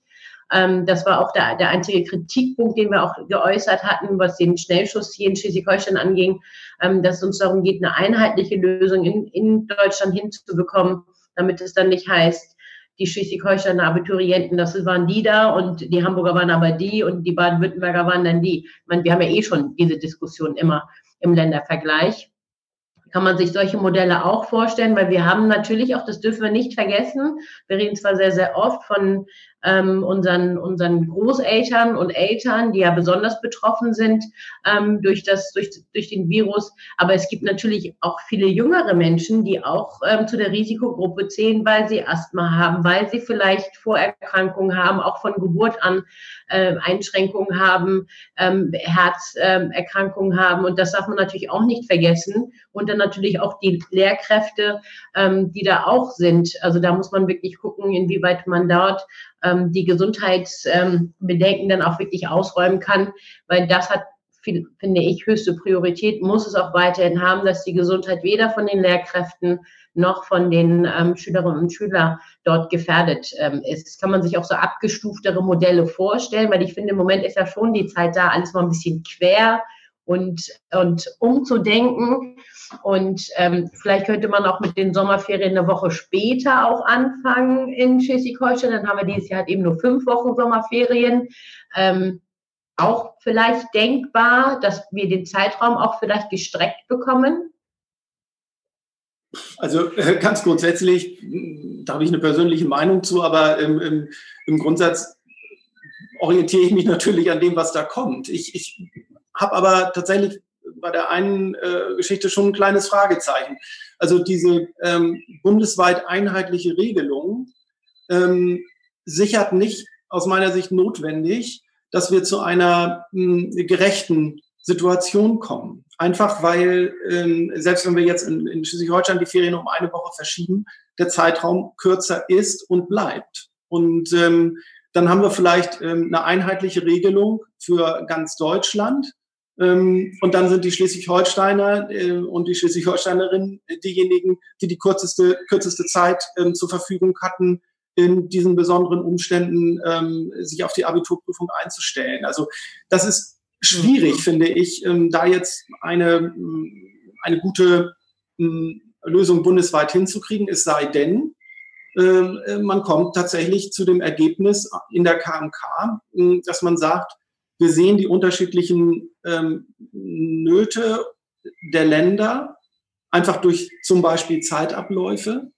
ähm, das war auch der, der einzige Kritikpunkt, den wir auch geäußert hatten, was den Schnellschuss hier in Schleswig-Holstein anging, ähm, dass es uns darum geht, eine einheitliche Lösung in, in Deutschland hinzubekommen, damit es dann nicht heißt, die Schleswig-Holsteiner Abiturienten, das waren die da und die Hamburger waren aber die und die Baden-Württemberger waren dann die. Ich meine, wir haben ja eh schon diese Diskussion immer im Ländervergleich kann man sich solche Modelle auch vorstellen, weil wir haben natürlich auch, das dürfen wir nicht vergessen, wir reden zwar sehr, sehr oft von ähm, unseren, unseren Großeltern und Eltern, die ja besonders betroffen sind ähm, durch, das, durch, durch den Virus. Aber es gibt natürlich auch viele jüngere Menschen, die auch ähm, zu der Risikogruppe zählen, weil sie Asthma haben, weil sie vielleicht Vorerkrankungen haben, auch von Geburt an äh, Einschränkungen haben, ähm, Herzerkrankungen ähm, haben. Und das darf man natürlich auch nicht vergessen. Und dann natürlich auch die Lehrkräfte, ähm, die da auch sind. Also da muss man wirklich gucken, inwieweit man dort ähm, die Gesundheitsbedenken ähm, dann auch wirklich ausräumen kann, weil das hat finde ich, höchste Priorität, muss es auch weiterhin haben, dass die Gesundheit weder von den Lehrkräften noch von den ähm, Schülerinnen und Schülern dort gefährdet ähm, ist. Das kann man sich auch so abgestuftere Modelle vorstellen, weil ich finde, im Moment ist ja schon die Zeit da, alles mal ein bisschen quer und, und umzudenken. Und ähm, vielleicht könnte man auch mit den Sommerferien eine Woche später auch anfangen in Schleswig-Holstein. Dann haben wir dieses Jahr halt eben nur fünf Wochen Sommerferien. Ähm, auch vielleicht denkbar, dass wir den Zeitraum auch vielleicht gestreckt bekommen. Also äh, ganz grundsätzlich, da habe ich eine persönliche Meinung zu, aber im, im, im Grundsatz orientiere ich mich natürlich an dem, was da kommt. Ich, ich habe aber tatsächlich bei der einen äh, Geschichte schon ein kleines Fragezeichen. Also diese ähm, bundesweit einheitliche Regelung ähm, sichert nicht aus meiner Sicht notwendig, dass wir zu einer mh, hm, gerechten Situation kommen. Einfach weil, ähm, selbst wenn wir jetzt in, in Schleswig-Holstein die Ferien um eine Woche verschieben, der Zeitraum kürzer ist und bleibt. Und ähm, dann haben wir vielleicht ähm, eine einheitliche Regelung für ganz Deutschland. Ähm, und dann sind die Schleswig-Holsteiner äh, und die Schleswig-Holsteinerinnen diejenigen, die die kürzeste, kürzeste Zeit ähm, zur Verfügung hatten, in diesen besonderen Umständen ähm, sich auf die Abiturprüfung einzustellen. Also das ist schwierig, mhm. finde ich, da jetzt eine, eine gute ähm, Lösung bundesweit hinzukriegen, es sei denn, äh, man kommt tatsächlich zu dem Ergebnis in der KMK, äh, dass man sagt, wir sehen die unterschiedlichen ähm, Nöte der Länder einfach durch zum Beispiel Zeitabläufe.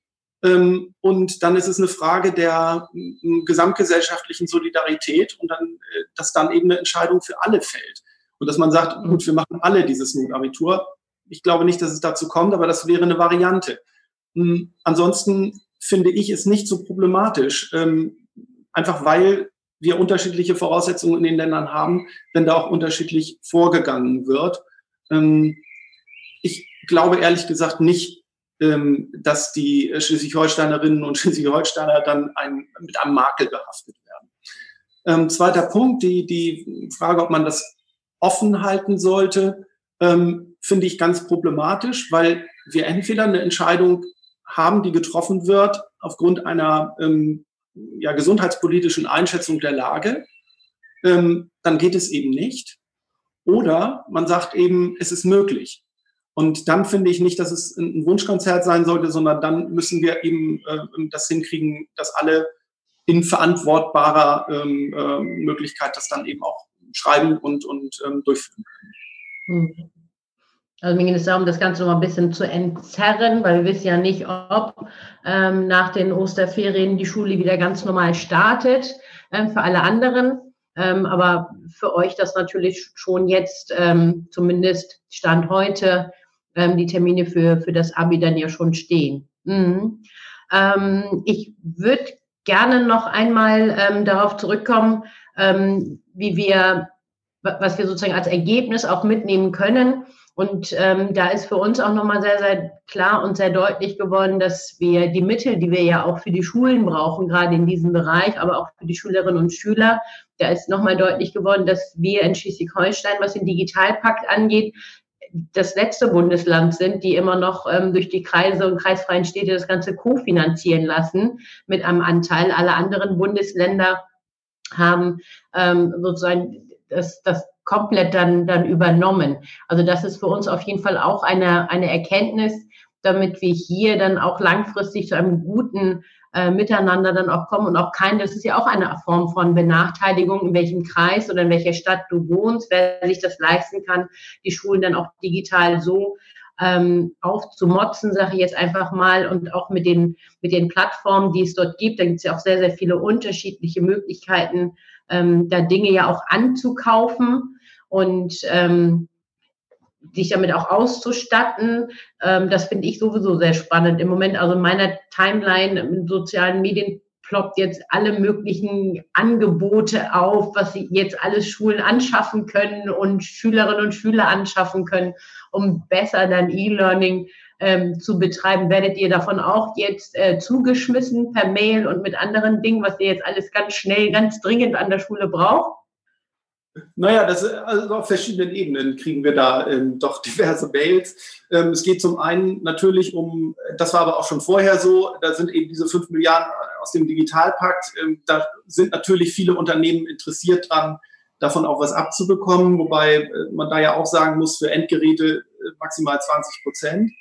Ähm, und dann ist es eine Frage der äh, gesamtgesellschaftlichen Solidarität und dann, äh, dass dann eben eine Entscheidung für alle fällt. Und dass man sagt, gut, wir machen alle dieses Notabitur. Ich glaube nicht, dass es dazu kommt, aber das wäre eine Variante. Ähm, ansonsten finde ich es nicht so problematisch, ähm, einfach weil wir unterschiedliche Voraussetzungen in den Ländern haben, wenn da auch unterschiedlich vorgegangen wird. Ähm, ich glaube ehrlich gesagt nicht, ähm, dass die Schleswig-Holsteinerinnen und Schleswig-Holsteiner dann ein, mit einem Makel behaftet werden. Ähm, zweiter Punkt, die, die Frage, ob man das offen halten sollte, finde ich ganz problematisch, weil wir entweder eine Entscheidung haben, die getroffen wird aufgrund einer ähm, ja, gesundheitspolitischen Einschätzung der Lage, ähm, dann geht es eben nicht. Oder man sagt eben, es ist möglich. Und dann finde ich nicht, dass es ein Wunschkonzert sein sollte, sondern dann müssen wir eben äh, das hinkriegen, dass alle in verantwortbarer ähm, äh, Möglichkeit das dann eben auch schreiben und, und ähm, durchführen können. Hm. Also mir geht es darum, das Ganze noch ein bisschen zu entzerren, weil wir wissen ja nicht, ob ähm, nach den Osterferien die Schule wieder ganz normal startet ähm, für alle anderen. Ähm, aber für euch das natürlich schon jetzt, ähm, zumindest Stand heute, ähm, die Termine für, für das Abi dann ja schon stehen. Mhm. Ähm, ich würde gerne noch einmal ähm, darauf zurückkommen, ähm, wie wir, was wir sozusagen als Ergebnis auch mitnehmen können und ähm, da ist für uns auch nochmal sehr, sehr klar und sehr deutlich geworden, dass wir die Mittel, die wir ja auch für die Schulen brauchen, gerade in diesem Bereich, aber auch für die Schülerinnen und Schüler, da ist nochmal deutlich geworden, dass wir in Schleswig-Holstein, was den Digitalpakt angeht, das letzte Bundesland sind, die immer noch ähm, durch die Kreise und kreisfreien Städte das Ganze kofinanzieren lassen mit einem Anteil. Alle anderen Bundesländer haben ähm, sozusagen das, das komplett dann, dann übernommen. Also das ist für uns auf jeden Fall auch eine, eine Erkenntnis, damit wir hier dann auch langfristig zu einem guten äh, Miteinander dann auch kommen und auch kein, das ist ja auch eine Form von Benachteiligung, in welchem Kreis oder in welcher Stadt du wohnst, wer sich das leisten kann, die Schulen dann auch digital so ähm, aufzumotzen, sage ich jetzt einfach mal, und auch mit den, mit den Plattformen, die es dort gibt, da gibt es ja auch sehr, sehr viele unterschiedliche Möglichkeiten, ähm, da Dinge ja auch anzukaufen und ähm, sich damit auch auszustatten. Ähm, das finde ich sowieso sehr spannend. Im Moment, also in meiner Timeline in sozialen Medien ploppt jetzt alle möglichen Angebote auf, was sie jetzt alles Schulen anschaffen können und Schülerinnen und Schüler anschaffen können, um besser dann E-Learning ähm, zu betreiben. Werdet ihr davon auch jetzt äh, zugeschmissen per Mail und mit anderen Dingen, was ihr jetzt alles ganz schnell, ganz dringend an der Schule braucht? Naja, das, also auf verschiedenen Ebenen kriegen wir da ähm, doch diverse Mails. Ähm, es geht zum einen natürlich um, das war aber auch schon vorher so, da sind eben diese fünf Milliarden aus dem Digitalpakt. Ähm, da sind natürlich viele Unternehmen interessiert dran, davon auch was abzubekommen, wobei äh, man da ja auch sagen muss, für Endgeräte äh, maximal 20 Prozent.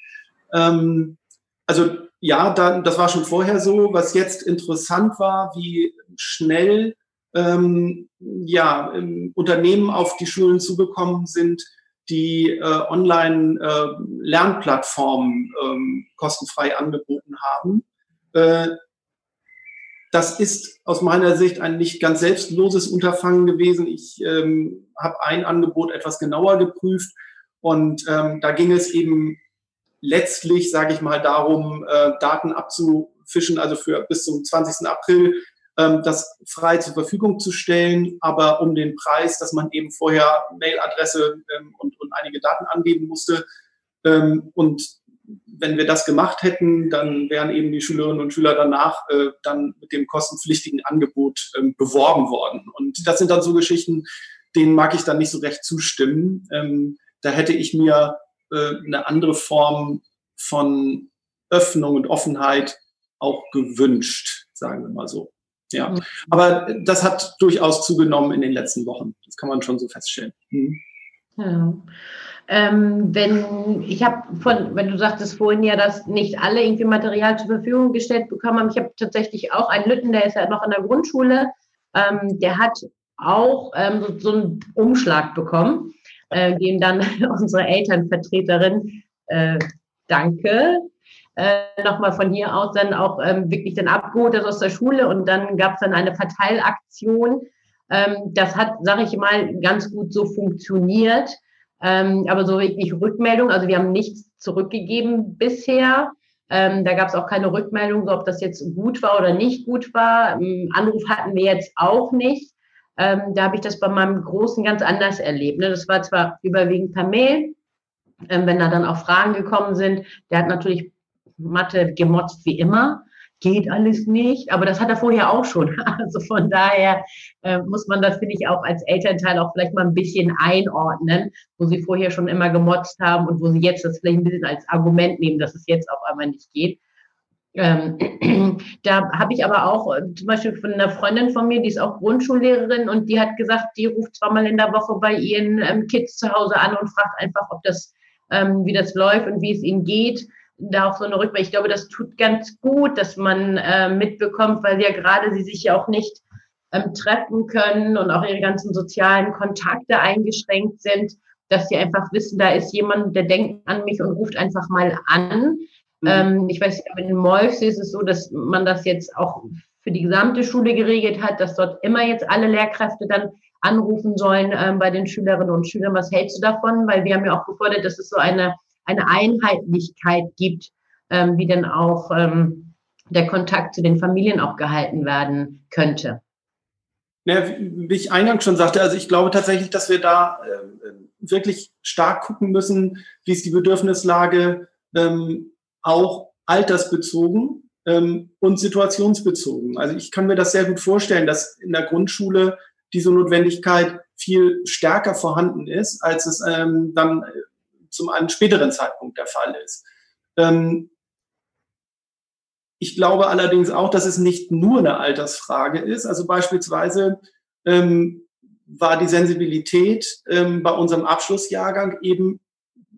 Ähm, also ja, dann, das war schon vorher so. Was jetzt interessant war, wie schnell ähm, ja, Unternehmen auf die Schulen zugekommen sind, die äh, Online-Lernplattformen äh, ähm, kostenfrei angeboten haben. Äh, das ist aus meiner Sicht ein nicht ganz selbstloses Unterfangen gewesen. Ich ähm, habe ein Angebot etwas genauer geprüft und ähm, da ging es eben letztlich, sage ich mal, darum, äh, Daten abzufischen, also für bis zum 20. April ähm, das frei zur Verfügung zu stellen, aber um den Preis, dass man eben vorher Mailadresse ähm, und, und einige Daten angeben musste. Ähm, und wenn wir das gemacht hätten, dann wären eben die Schülerinnen und Schüler danach äh, dann mit dem kostenpflichtigen Angebot ähm, beworben worden. Und das sind dann so Geschichten, denen mag ich dann nicht so recht zustimmen. Ähm, da hätte ich mir äh, eine andere Form von Öffnung und Offenheit auch gewünscht, sagen wir mal so. Ja, mhm. aber das hat durchaus zugenommen in den letzten Wochen. Das kann man schon so feststellen. Mhm. Ja. Ähm, wenn ich habe von, wenn du sagtest vorhin ja, dass nicht alle irgendwie Material zur Verfügung gestellt bekommen haben, ich habe tatsächlich auch einen Lütten, der ist ja noch an der Grundschule, ähm, der hat auch ähm, so, so, einen Umschlag bekommen, äh, dem dann unsere Elternvertreterin äh, danke äh, nochmal von hier aus dann auch ähm, wirklich dann abgeholt aus der Schule und dann gab es dann eine Verteilaktion. Ähm, das hat, sage ich mal, ganz gut so funktioniert. Ähm, aber so wirklich Rückmeldung, also wir haben nichts zurückgegeben bisher. Ähm, da gab es auch keine Rückmeldung, so ob das jetzt gut war oder nicht gut war. Ähm, Anruf hatten wir jetzt auch nicht. Ähm, da habe ich das bei meinem Großen ganz anders erlebt. Ne? Das war zwar überwiegend per Mail, ähm, wenn da dann auch Fragen gekommen sind. Der hat natürlich Mathe gemotzt wie immer geht alles nicht. Aber das hat er vorher auch schon. Also von daher äh, muss man das, finde ich, auch als Elternteil auch vielleicht mal ein bisschen einordnen, wo sie vorher schon immer gemotzt haben und wo sie jetzt das vielleicht ein bisschen als Argument nehmen, dass es jetzt auf einmal nicht geht. Ähm, da habe ich aber auch äh, zum Beispiel von einer Freundin von mir, die ist auch Grundschullehrerin und die hat gesagt, die ruft zweimal in der Woche bei ihren ähm, Kids zu Hause an und fragt einfach, ob das, ähm, wie das läuft und wie es ihnen geht da auch so eine Rückmeldung. Ich glaube, das tut ganz gut, dass man äh, mitbekommt, weil ja gerade sie sich ja auch nicht ähm, treffen können und auch ihre ganzen sozialen Kontakte eingeschränkt sind, dass sie einfach wissen, da ist jemand, der denkt an mich und ruft einfach mal an. Mhm. Ähm, ich weiß, in Molfs ist es so, dass man das jetzt auch für die gesamte Schule geregelt hat, dass dort immer jetzt alle Lehrkräfte dann anrufen sollen ähm, bei den Schülerinnen und Schülern. Was hältst du davon? Weil wir haben ja auch gefordert, dass es so eine eine Einheitlichkeit gibt, ähm, wie denn auch ähm, der Kontakt zu den Familien auch gehalten werden könnte. Ja, wie ich eingangs schon sagte, also ich glaube tatsächlich, dass wir da äh, wirklich stark gucken müssen, wie ist die Bedürfnislage ähm, auch altersbezogen ähm, und situationsbezogen. Also ich kann mir das sehr gut vorstellen, dass in der Grundschule diese Notwendigkeit viel stärker vorhanden ist, als es ähm, dann zum einem späteren Zeitpunkt der Fall ist. Ähm, ich glaube allerdings auch, dass es nicht nur eine Altersfrage ist. Also beispielsweise ähm, war die Sensibilität ähm, bei unserem Abschlussjahrgang eben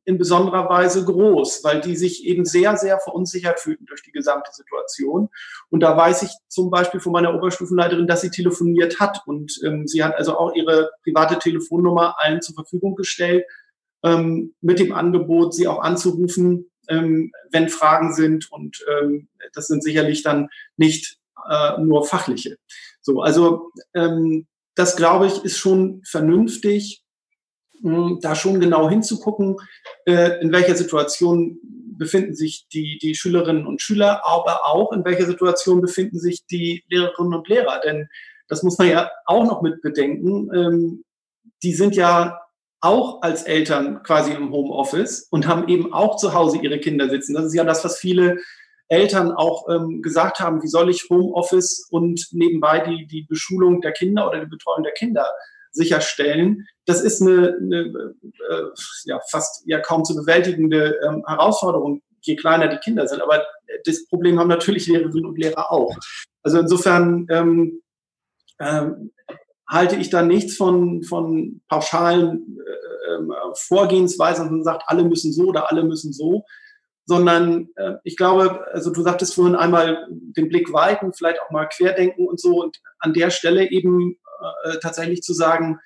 in besonderer Weise groß, weil die sich eben sehr, sehr verunsichert fühlten durch die gesamte Situation. Und da weiß ich zum Beispiel von meiner Oberstufenleiterin, dass sie telefoniert hat und ähm, sie hat also auch ihre private Telefonnummer allen zur Verfügung gestellt, ähm, mit dem Angebot, sie auch anzurufen, ähm, wenn Fragen sind. Und ähm, das sind sicherlich dann nicht äh, nur fachliche. So, also ähm, das glaube ich ist schon vernünftig, da schon genau hinzugucken, äh, in welcher Situation befinden sich die, die Schülerinnen und Schüler, aber auch in welcher Situation befinden sich die Lehrerinnen und Lehrer. Denn das muss man ja auch noch mit bedenken. Ähm, die sind ja auch als Eltern quasi im Homeoffice und haben eben auch zu Hause ihre Kinder sitzen. Das ist ja das, was viele Eltern auch ähm, gesagt haben, wie soll ich Homeoffice und nebenbei die, die Beschulung der Kinder oder die Betreuung der Kinder sicherstellen. Das ist eine, eine äh, ja, fast ja kaum zu bewältigende ähm, Herausforderung, je kleiner die Kinder sind. Aber das Problem haben natürlich Lehrerinnen und Lehrer auch. Also insofern ähm, ähm, halte ich da nichts von, von pauschalen äh, ähm, Vorgehensweisen und sagt, alle müssen so oder alle müssen so, sondern äh, ich glaube, also du sagtest vorhin einmal den Blick weiten, vielleicht auch mal querdenken und so und an der Stelle eben äh, tatsächlich zu sagen,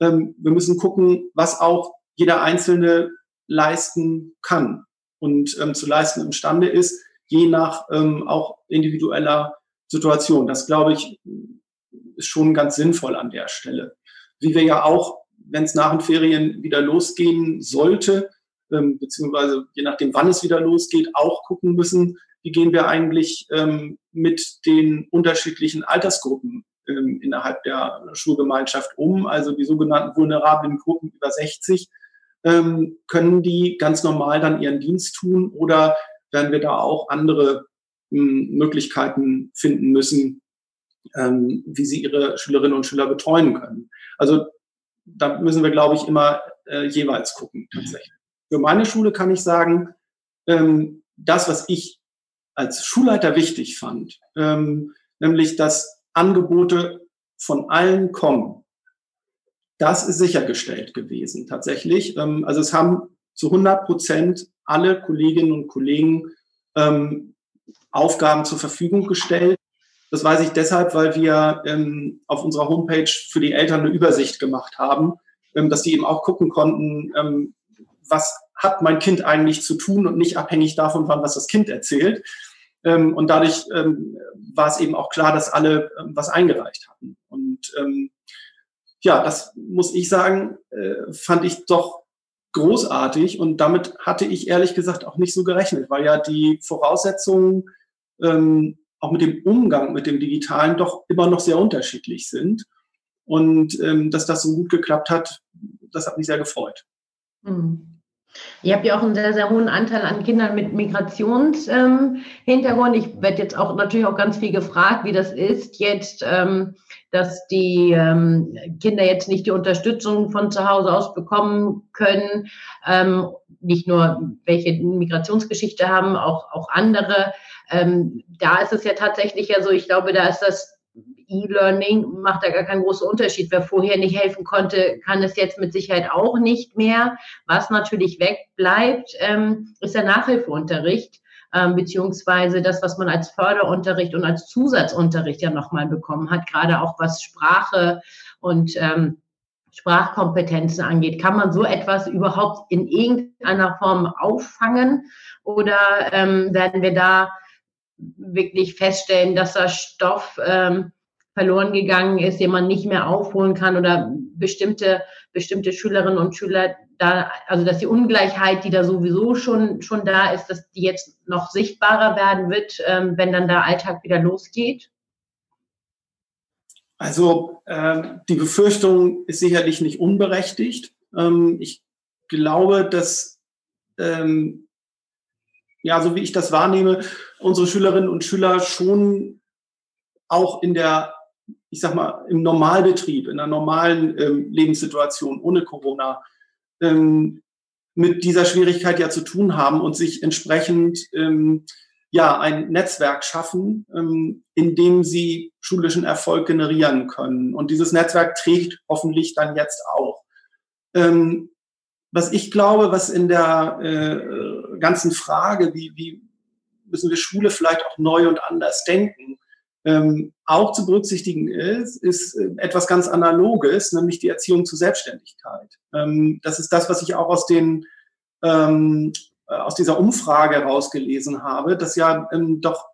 ähm, wir müssen gucken, was auch jeder Einzelne leisten kann und ähm, zu leisten imstande ist, je nach ähm, auch individueller Situation. Das, glaube ich, ist schon ganz sinnvoll an der Stelle. Wie wir ja auch, wenn es nach den Ferien wieder losgehen sollte, ähm, beziehungsweise je nachdem, wann es wieder losgeht, auch gucken müssen, wie gehen wir eigentlich ähm, mit den unterschiedlichen Altersgruppen ähm, innerhalb der Schulgemeinschaft um, also die sogenannten vulnerablen Gruppen über 60. Ähm, können die ganz normal dann ihren Dienst tun oder werden wir da auch andere ähm, Möglichkeiten finden müssen, ähm, wie sie ihre Schülerinnen und Schüler betreuen können? Also da müssen wir, glaube ich, immer äh, jeweils gucken tatsächlich. Für meine Schule kann ich sagen, ähm, das, was ich als Schulleiter wichtig fand, ähm, nämlich dass Angebote von allen kommen. Das ist sichergestellt gewesen tatsächlich. Ähm, also es haben zu 100 Prozent alle Kolleginnen und Kollegen ähm, Aufgaben zur Verfügung gestellt. Das weiß ich deshalb, weil wir ähm, auf unserer Homepage für die Eltern eine Übersicht gemacht haben, dass die eben auch gucken konnten, was hat mein Kind eigentlich zu tun und nicht abhängig davon, wann was das Kind erzählt. Ähm, und dadurch ähm, war es eben auch klar, dass alle ähm, was eingereicht hatten. Und ähm, ja, das muss ich sagen, äh, fand ich doch großartig und damit hatte ich ehrlich gesagt auch nicht so gerechnet, weil ja die Voraussetzungen ähm, auch mit dem Umgang mit dem Digitalen doch immer noch sehr unterschiedlich sind. Und ähm, dass das so gut geklappt hat, das hat mich sehr gefreut. Mhm. Ihr habt ja auch einen sehr, sehr hohen Anteil an Kindern mit Migrationshintergrund. Ähm, ich werde jetzt auch natürlich auch ganz viel gefragt, wie das ist jetzt, ähm, dass die ähm, Kinder jetzt nicht die Unterstützung von zu Hause aus bekommen können. Ähm, nicht nur welche Migrationsgeschichte haben, auch, auch andere. Ähm, da ist es ja tatsächlich ja so, ich glaube, da ist das E-Learning macht da gar keinen großen Unterschied. Wer vorher nicht helfen konnte, kann es jetzt mit Sicherheit auch nicht mehr. Was natürlich wegbleibt, ähm, ist der Nachhilfeunterricht, ähm, beziehungsweise das, was man als Förderunterricht und als Zusatzunterricht ja nochmal bekommen hat, gerade auch was Sprache und ähm, Sprachkompetenzen angeht. Kann man so etwas überhaupt in irgendeiner Form auffangen oder werden wir da wirklich feststellen, dass der Stoff ähm, verloren gegangen ist, den man nicht mehr aufholen kann oder bestimmte, bestimmte Schülerinnen und Schüler da, also dass die Ungleichheit, die da sowieso schon, schon da ist, dass die jetzt noch sichtbarer werden wird, ähm, wenn dann der Alltag wieder losgeht? Also äh, die Befürchtung ist sicherlich nicht unberechtigt. Ähm, ich glaube, dass ähm, ja, so wie ich das wahrnehme, unsere Schülerinnen und Schüler schon auch in der ich sag mal, im Normalbetrieb, in einer normalen ähm, Lebenssituation ohne Corona ähm, mit dieser Schwierigkeit ja zu tun haben und sich entsprechend ähm, ja ein Netzwerk schaffen, ähm, in dem sie schulischen Erfolg generieren können. Und dieses Netzwerk trägt hoffentlich dann jetzt auch. Ähm, was ich glaube, was in der äh, ganzen Frage, wie, wie müssen wir Schule vielleicht auch neu und anders denken, ähm, auch zu berücksichtigen ist, ist äh, etwas ganz Analoges, nämlich die Erziehung zur Selbstständigkeit. Ähm, das ist das, was ich auch aus den ähm, äh, aus dieser Umfrage herausgelesen habe, dass ja ähm, doch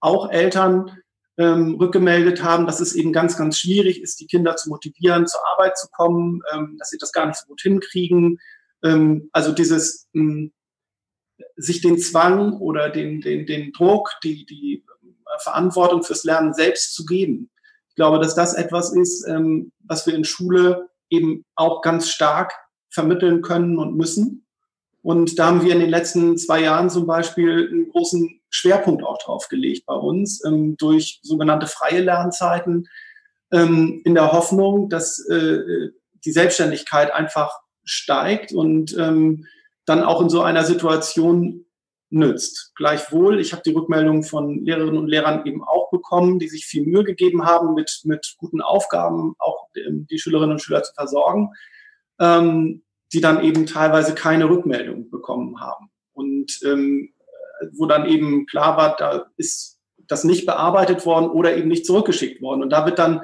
auch Eltern ähm, rückgemeldet haben, dass es eben ganz, ganz schwierig ist, die Kinder zu motivieren, zur Arbeit zu kommen, ähm, dass sie das gar nicht so gut hinkriegen. Ähm, also dieses ähm, sich den Zwang oder den, den, den Druck, die, die Verantwortung fürs Lernen selbst zu geben. Ich glaube, dass das etwas ist, ähm, was wir in Schule eben auch ganz stark vermitteln können und müssen. Und da haben wir in den letzten zwei Jahren zum Beispiel einen großen Schwerpunkt auch drauf gelegt bei uns ähm, durch sogenannte freie Lernzeiten ähm, in der Hoffnung, dass äh, die Selbstständigkeit einfach steigt und ähm, dann auch in so einer Situation nützt. Gleichwohl, ich habe die Rückmeldung von Lehrerinnen und Lehrern eben auch bekommen, die sich viel Mühe gegeben haben, mit, mit guten Aufgaben auch die Schülerinnen und Schüler zu versorgen, ähm, die dann eben teilweise keine Rückmeldung bekommen haben. Und ähm, wo dann eben klar war, da ist das nicht bearbeitet worden oder eben nicht zurückgeschickt worden. Und da wird dann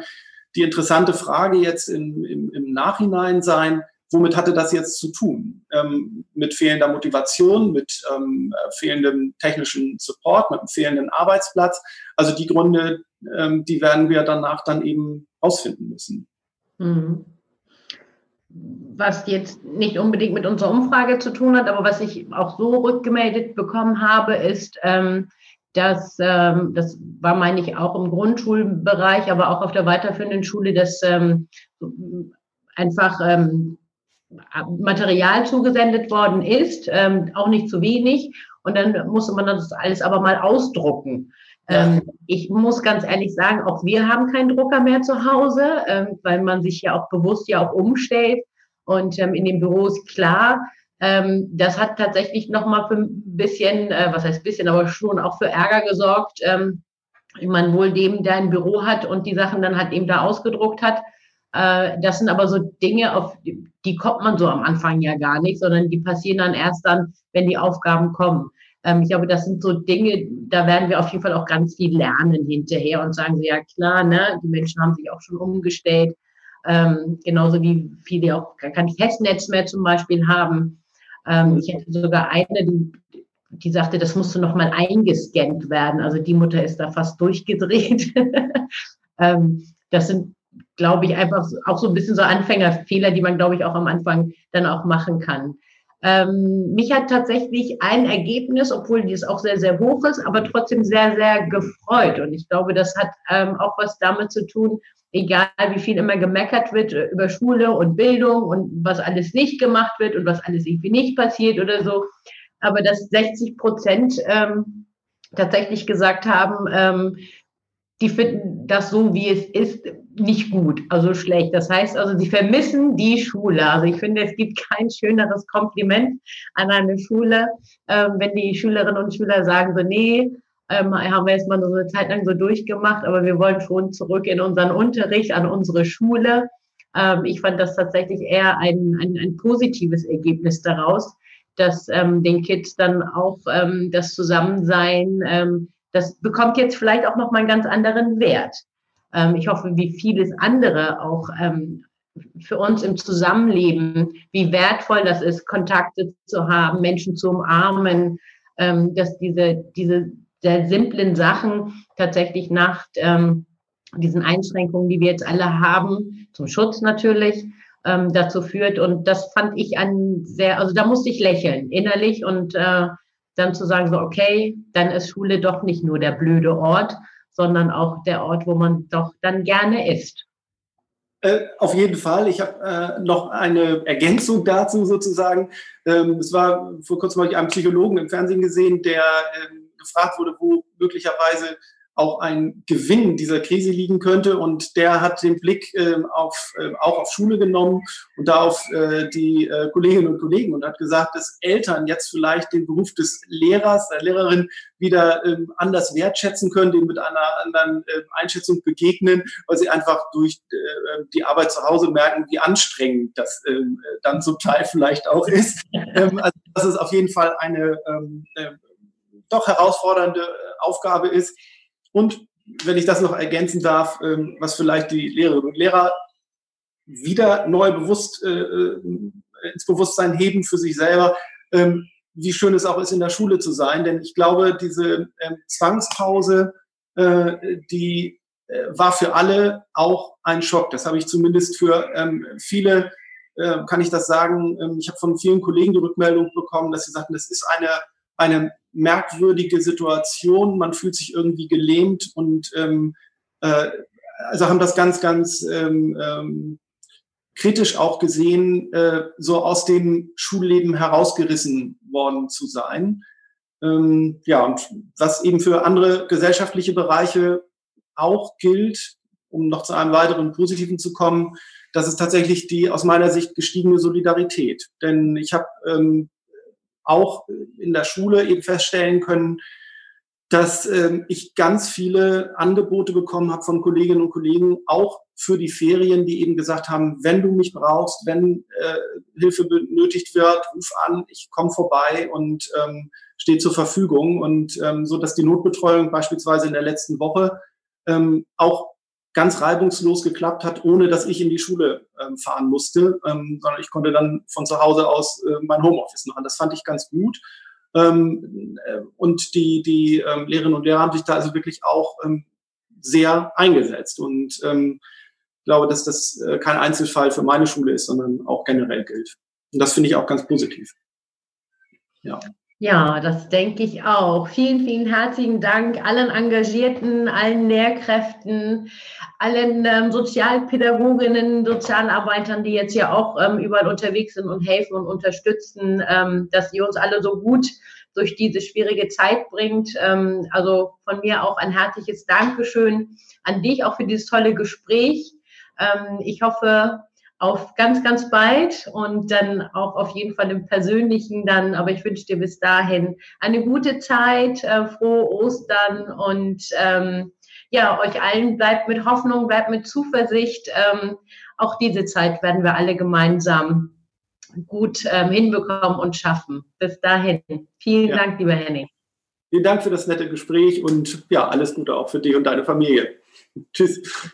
die interessante Frage jetzt im, im, im Nachhinein sein, womit hatte das jetzt zu tun? Ähm, mit fehlender Motivation, mit ähm, fehlendem technischen Support, mit einem fehlenden Arbeitsplatz. Also die Gründe, ähm, die werden wir danach dann eben ausfinden müssen. Mhm. Was jetzt nicht unbedingt mit unserer Umfrage zu tun hat, aber was ich auch so rückgemeldet bekommen habe, ist, ähm, dass, ähm, das war, meine ich, auch im Grundschulbereich, aber auch auf der weiterführenden Schule, dass ähm, einfach ähm, Material zugesendet worden ist, ähm, auch nicht zu wenig. Und dann musste man das alles aber mal ausdrucken. Ähm, ich muss ganz ehrlich sagen, auch wir haben keinen Drucker mehr zu Hause, ähm, weil man sich ja auch bewusst ja auch umstellt. Und ähm, in den Büros klar, ähm, das hat tatsächlich nochmal für ein bisschen, äh, was heißt bisschen, aber schon auch für Ärger gesorgt. Ähm, man wohl dem, der ein Büro hat und die Sachen dann halt eben da ausgedruckt hat. Äh, das sind aber so Dinge, auf die, die kommt man so am Anfang ja gar nicht, sondern die passieren dann erst dann, wenn die Aufgaben kommen. Ähm, ich glaube, das sind so Dinge, da werden wir auf jeden Fall auch ganz viel lernen hinterher und sagen sie, ja klar, ne, die Menschen haben sich auch schon umgestellt. Ähm, genauso wie viele auch gar kein Festnetz mehr zum Beispiel haben. Ähm, ich hätte sogar eine, die, die sagte, das musste noch mal eingescannt werden. Also die Mutter ist da fast durchgedreht. ähm, das sind, glaube ich, einfach auch so ein bisschen so Anfängerfehler, die man, glaube ich, auch am Anfang dann auch machen kann. Ähm, mich hat tatsächlich ein Ergebnis, obwohl dies auch sehr, sehr hoch ist, aber trotzdem sehr, sehr gefreut. Und ich glaube, das hat ähm, auch was damit zu tun, egal wie viel immer gemeckert wird äh, über Schule und Bildung und was alles nicht gemacht wird und was alles irgendwie nicht passiert oder so. Aber dass 60 Prozent ähm, tatsächlich gesagt haben, ähm, die finden das so, wie es ist, nicht gut, also schlecht. Das heißt also, sie vermissen die Schule. Also ich finde, es gibt kein schöneres Kompliment an eine Schule, ähm, wenn die Schülerinnen und Schüler sagen so, nee, ähm, haben wir jetzt mal so eine Zeit lang so durchgemacht, aber wir wollen schon zurück in unseren Unterricht, an unsere Schule. Ähm, ich fand das tatsächlich eher ein, ein, ein positives Ergebnis daraus, dass den Kids dann auch das Zusammensein, das bekommt jetzt vielleicht auch noch mal einen ganz anderen Wert. Ähm, ich hoffe, wie vieles andere auch ähm, für uns im Zusammenleben, wie wertvoll das ist, Kontakte zu haben, Menschen zu umarmen, ähm, dass diese, diese sehr simplen Sachen tatsächlich nach ähm, diesen Einschränkungen, die wir jetzt alle haben, zum Schutz natürlich, ähm, dazu führt. Und das fand ich ein sehr, also da musste ich lächeln innerlich und äh, dann zu sagen, so, okay, dann ist Schule doch nicht nur der blöde Ort, sondern auch der Ort, wo man doch dann gerne ist. Äh, auf jeden Fall. Ich habe äh, noch eine Ergänzung dazu sozusagen. Ähm, es war vor kurzem ich einen Psychologen im Fernsehen gesehen, der ähm, gefragt wurde, wo möglicherweise auch ein Gewinn dieser Krise liegen könnte. Und der hat den Blick äh, auf, äh, auch auf Schule genommen und da auf äh, die äh, Kolleginnen und Kollegen und hat gesagt, dass Eltern jetzt vielleicht den Beruf des Lehrers, der Lehrerin wieder ähm, anders wertschätzen können, dem mit einer anderen Einschätzung begegnen, weil sie einfach durch äh, die Arbeit zu Hause merken, wie anstrengend das ähm, dann zum Teil vielleicht auch ist. Ähm, also das ist auf jeden Fall eine ähm, doch herausfordernde Aufgabe ist. Und wenn ich das noch ergänzen darf, ähm, was vielleicht die Lehrerinnen und Lehrer wieder neu bewusst äh, äh, ins Bewusstsein heben für sich selber, ähm, wie schön es auch ist, in der Schule zu sein. Denn ich glaube, diese ähm, Zwangspause, die war für alle auch ein Schock. Das habe ich zumindest für viele, kann ich das sagen, ich habe von vielen Kollegen die Rückmeldung bekommen, dass sie sagten, das ist eine, eine merkwürdige Situation. Man fühlt sich irgendwie gelähmt und ähm, äh, also haben das ganz, ganz ähm, ähm, kritisch auch gesehen, äh, so aus dem Schulleben herausgerissen worden zu sein. Ähm, ja, und was eben für andere gesellschaftliche Bereiche auch gilt, um noch zu einem weiteren Positiven zu kommen, das ist tatsächlich die aus meiner Sicht gestiegene Solidarität. Denn ich habe ähm, auch in der Schule eben feststellen können, dass ähm, ich ganz viele Angebote bekommen habe von Kolleginnen und Kollegen, auch für die Ferien, die eben gesagt haben, wenn du mich brauchst, wenn äh, Hilfe benötigt wird, ruf an, ich komme vorbei und ähm, stehe zur Verfügung. Und ähm, so, dass die Notbetreuung beispielsweise in der letzten Woche ähm, auch ganz reibungslos geklappt hat, ohne dass ich in die Schule ähm, fahren musste, ähm, sondern ich konnte dann von zu Hause aus äh, mein Homeoffice machen. Das fand ich ganz gut. Ähm, äh, und die, die ähm, Lehrerinnen und Lehrer haben sich da also wirklich auch ähm, sehr eingesetzt. Und ähm, glaube, dass das äh, kein Einzelfall für meine Schule ist, sondern auch generell gilt. Und das finde ich auch ganz positiv. Ja. Ja, das denke ich auch. Vielen, vielen herzlichen Dank allen Engagierten, allen Lehrkräften, allen ähm, Sozialpädagoginnen, Sozialarbeitern, die jetzt ja auch ähm, überall unterwegs sind und helfen und unterstützen, ähm, dass ihr uns alle so gut durch diese schwierige Zeit bringt. Ähm, also von mir auch ein herzliches Dankeschön an dich auch für dieses tolle Gespräch. Ähm, ich hoffe, auf ganz, ganz bald und dann auch auf jeden Fall im Persönlichen dann. Aber ich wünsche dir bis dahin eine gute Zeit, äh, frohe Ostern und ähm, ja, euch allen bleibt mit Hoffnung, bleibt mit Zuversicht. Ähm, auch diese Zeit werden wir alle gemeinsam gut ähm, hinbekommen und schaffen. Bis dahin. Vielen ja. Dank, lieber Henning. Vielen Dank für das nette Gespräch und ja, alles Gute auch für dich und deine Familie. Tschüss.